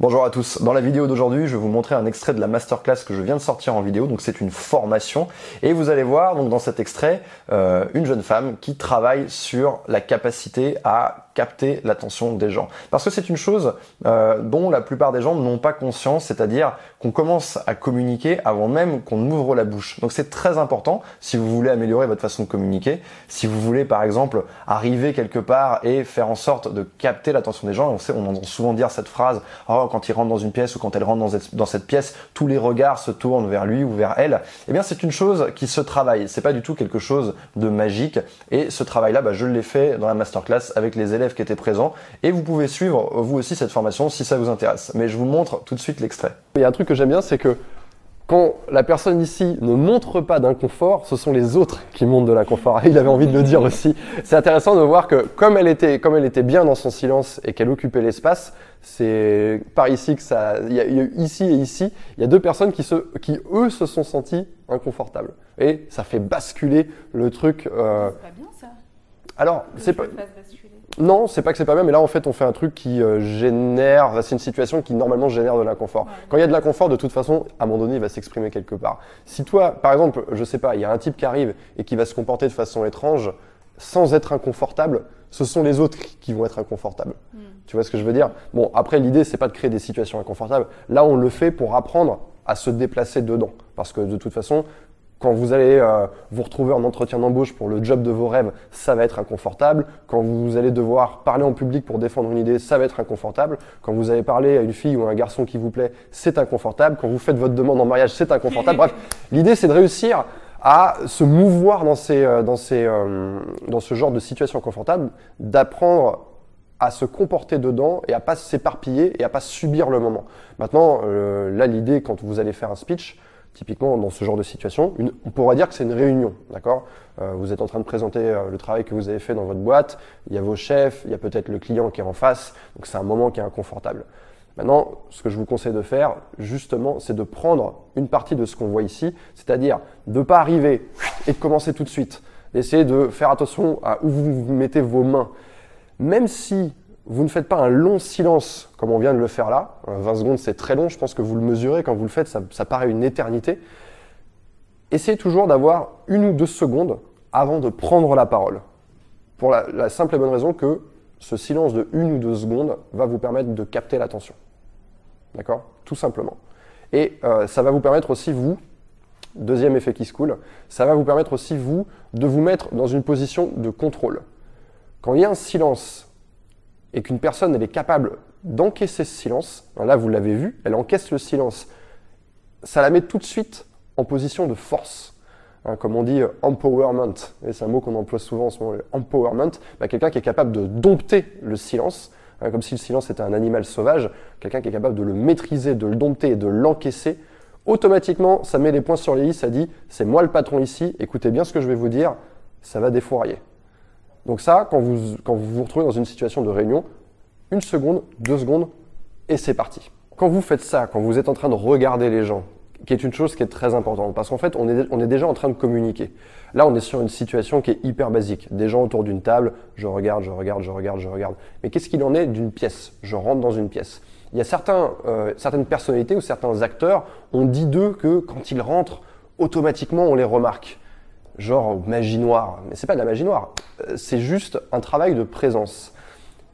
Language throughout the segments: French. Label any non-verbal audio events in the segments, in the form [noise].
Bonjour à tous. Dans la vidéo d'aujourd'hui, je vais vous montrer un extrait de la masterclass que je viens de sortir en vidéo. Donc c'est une formation et vous allez voir donc dans cet extrait euh, une jeune femme qui travaille sur la capacité à capter l'attention des gens. Parce que c'est une chose euh, dont la plupart des gens n'ont pas conscience, c'est-à-dire qu'on commence à communiquer avant même qu'on ouvre la bouche. Donc c'est très important si vous voulez améliorer votre façon de communiquer, si vous voulez par exemple arriver quelque part et faire en sorte de capter l'attention des gens. On sait, on entend souvent dire cette phrase oh, quand il rentre dans une pièce ou quand elle rentre dans cette, dans cette pièce, tous les regards se tournent vers lui ou vers elle. Eh bien c'est une chose qui se travaille. C'est pas du tout quelque chose de magique. Et ce travail-là, bah, je l'ai fait dans la masterclass avec les élèves qui étaient présents. Et vous pouvez suivre vous aussi cette formation si ça vous intéresse. Mais je vous montre tout de suite l'extrait. Il y a un truc que j'aime bien, c'est que quand la personne ici ne montre pas d'inconfort, ce sont les autres qui montrent de l'inconfort. [laughs] Il avait envie de le dire aussi. C'est intéressant de voir que comme elle était, comme elle était bien dans son silence et qu'elle occupait l'espace, c'est par ici que ça, il y, a, eu ici et ici, il y a deux personnes qui se, qui eux se sont sentis inconfortables. Et ça fait basculer le truc. Euh... C'est pas bien ça. Alors, c'est pas. Non, c'est pas que c'est pas bien, mais là en fait on fait un truc qui euh, génère, c'est une situation qui normalement génère de l'inconfort. Quand il y a de l'inconfort, de toute façon, à un moment donné, il va s'exprimer quelque part. Si toi, par exemple, je sais pas, il y a un type qui arrive et qui va se comporter de façon étrange, sans être inconfortable, ce sont les autres qui vont être inconfortables. Hmm. Tu vois ce que je veux dire? Bon, après l'idée c'est pas de créer des situations inconfortables. Là, on le fait pour apprendre à se déplacer dedans, parce que de toute façon, quand vous allez euh, vous retrouver en entretien d'embauche pour le job de vos rêves, ça va être inconfortable. Quand vous allez devoir parler en public pour défendre une idée, ça va être inconfortable. Quand vous allez parler à une fille ou à un garçon qui vous plaît, c'est inconfortable. Quand vous faites votre demande en mariage, c'est inconfortable. Bref, [laughs] l'idée c'est de réussir à se mouvoir dans, ces, euh, dans, ces, euh, dans ce genre de situation confortable, d'apprendre à se comporter dedans et à pas s'éparpiller et à pas subir le moment. Maintenant, là l'idée quand vous allez faire un speech, Typiquement, dans ce genre de situation, on pourrait dire que c'est une réunion, d'accord? Euh, Vous êtes en train de présenter euh, le travail que vous avez fait dans votre boîte, il y a vos chefs, il y a peut-être le client qui est en face, donc c'est un moment qui est inconfortable. Maintenant, ce que je vous conseille de faire, justement, c'est de prendre une partie de ce qu'on voit ici, c'est-à-dire de ne pas arriver et de commencer tout de suite, d'essayer de faire attention à où vous mettez vos mains. Même si vous ne faites pas un long silence comme on vient de le faire là. 20 secondes, c'est très long. Je pense que vous le mesurez. Quand vous le faites, ça, paraît une éternité. Essayez toujours d'avoir une ou deux secondes avant de prendre la parole. Pour la, simple et bonne raison que ce silence de une ou deux secondes va vous permettre de capter l'attention. D'accord? Tout simplement. Et euh, ça va vous permettre aussi, vous, deuxième effet qui se coule, ça va vous permettre aussi, vous, de vous mettre dans une position de contrôle. Quand il y a un silence et qu'une personne elle est capable d'encaisser ce silence, là vous l'avez vu, elle encaisse le silence, ça la met tout de suite en position de force. Hein, comme on dit euh, empowerment, et c'est un mot qu'on emploie souvent en ce moment, empowerment, bah, quelqu'un qui est capable de dompter le silence, hein, comme si le silence était un animal sauvage, quelqu'un qui est capable de le maîtriser, de le dompter et de l'encaisser, automatiquement ça met les points sur les i, ça dit c'est moi le patron ici, écoutez bien ce que je vais vous dire, ça va défourailler. Donc ça, quand vous, quand vous vous retrouvez dans une situation de réunion, une seconde, deux secondes, et c'est parti. Quand vous faites ça, quand vous êtes en train de regarder les gens, qui est une chose qui est très importante, parce qu'en fait, on est, on est déjà en train de communiquer. Là, on est sur une situation qui est hyper basique. Des gens autour d'une table, je regarde, je regarde, je regarde, je regarde. Mais qu'est-ce qu'il en est d'une pièce? Je rentre dans une pièce. Il y a certains, euh, certaines personnalités ou certains acteurs, on dit d'eux que quand ils rentrent, automatiquement, on les remarque genre magie noire. Mais c'est pas de la magie noire, euh, c'est juste un travail de présence.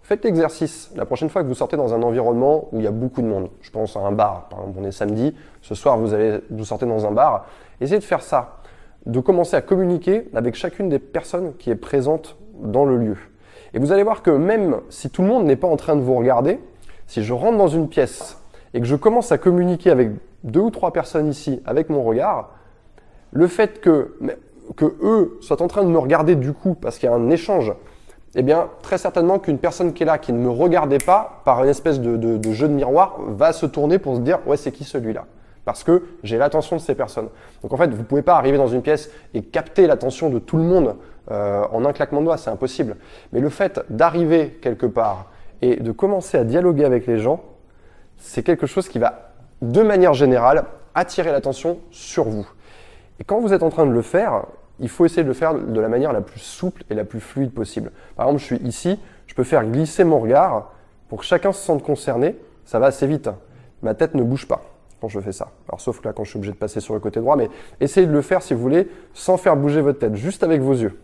Faites l'exercice la prochaine fois que vous sortez dans un environnement où il y a beaucoup de monde. Je pense à un bar, par exemple, on est samedi, ce soir vous allez vous sortez dans un bar. Essayez de faire ça, de commencer à communiquer avec chacune des personnes qui est présente dans le lieu. Et vous allez voir que même si tout le monde n'est pas en train de vous regarder, si je rentre dans une pièce et que je commence à communiquer avec deux ou trois personnes ici avec mon regard, le fait que que eux soient en train de me regarder du coup parce qu'il y a un échange, eh bien, très certainement qu'une personne qui est là, qui ne me regardait pas, par une espèce de, jeu de miroir, va se tourner pour se dire, ouais, c'est qui celui-là? Parce que j'ai l'attention de ces personnes. Donc en fait, vous ne pouvez pas arriver dans une pièce et capter l'attention de tout le monde euh, en un claquement de doigts, c'est impossible. Mais le fait d'arriver quelque part et de commencer à dialoguer avec les gens, c'est quelque chose qui va, de manière générale, attirer l'attention sur vous. Et quand vous êtes en train de le faire, il faut essayer de le faire de la manière la plus souple et la plus fluide possible. Par exemple, je suis ici, je peux faire glisser mon regard pour que chacun se sente concerné ça va assez vite. Ma tête ne bouge pas quand je fais ça. Alors sauf que là quand je suis obligé de passer sur le côté droit, mais essayez de le faire si vous voulez sans faire bouger votre tête, juste avec vos yeux.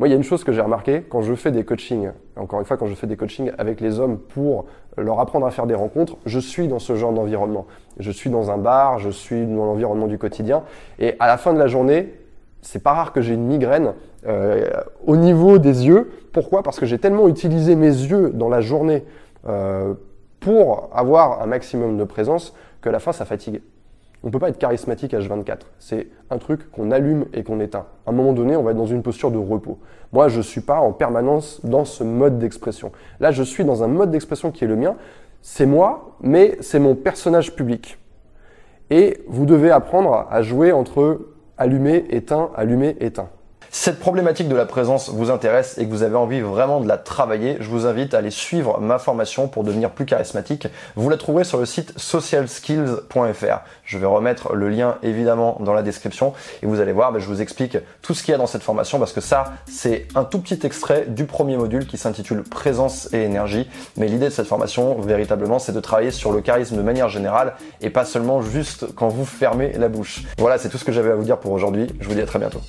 Moi, il y a une chose que j'ai remarqué quand je fais des coachings, encore une fois, quand je fais des coachings avec les hommes pour leur apprendre à faire des rencontres, je suis dans ce genre d'environnement. Je suis dans un bar, je suis dans l'environnement du quotidien, et à la fin de la journée, c'est pas rare que j'ai une migraine euh, au niveau des yeux. Pourquoi? Parce que j'ai tellement utilisé mes yeux dans la journée euh, pour avoir un maximum de présence que à la fin ça fatigue. On ne peut pas être charismatique H24. C'est un truc qu'on allume et qu'on éteint. À un moment donné, on va être dans une posture de repos. Moi, je suis pas en permanence dans ce mode d'expression. Là, je suis dans un mode d'expression qui est le mien. C'est moi, mais c'est mon personnage public. Et vous devez apprendre à jouer entre allumer, éteint, allumer, éteint cette problématique de la présence vous intéresse et que vous avez envie vraiment de la travailler, je vous invite à aller suivre ma formation pour devenir plus charismatique. Vous la trouverez sur le site socialskills.fr. Je vais remettre le lien évidemment dans la description et vous allez voir, ben, je vous explique tout ce qu'il y a dans cette formation parce que ça, c'est un tout petit extrait du premier module qui s'intitule Présence et énergie. Mais l'idée de cette formation, véritablement, c'est de travailler sur le charisme de manière générale et pas seulement juste quand vous fermez la bouche. Voilà, c'est tout ce que j'avais à vous dire pour aujourd'hui. Je vous dis à très bientôt.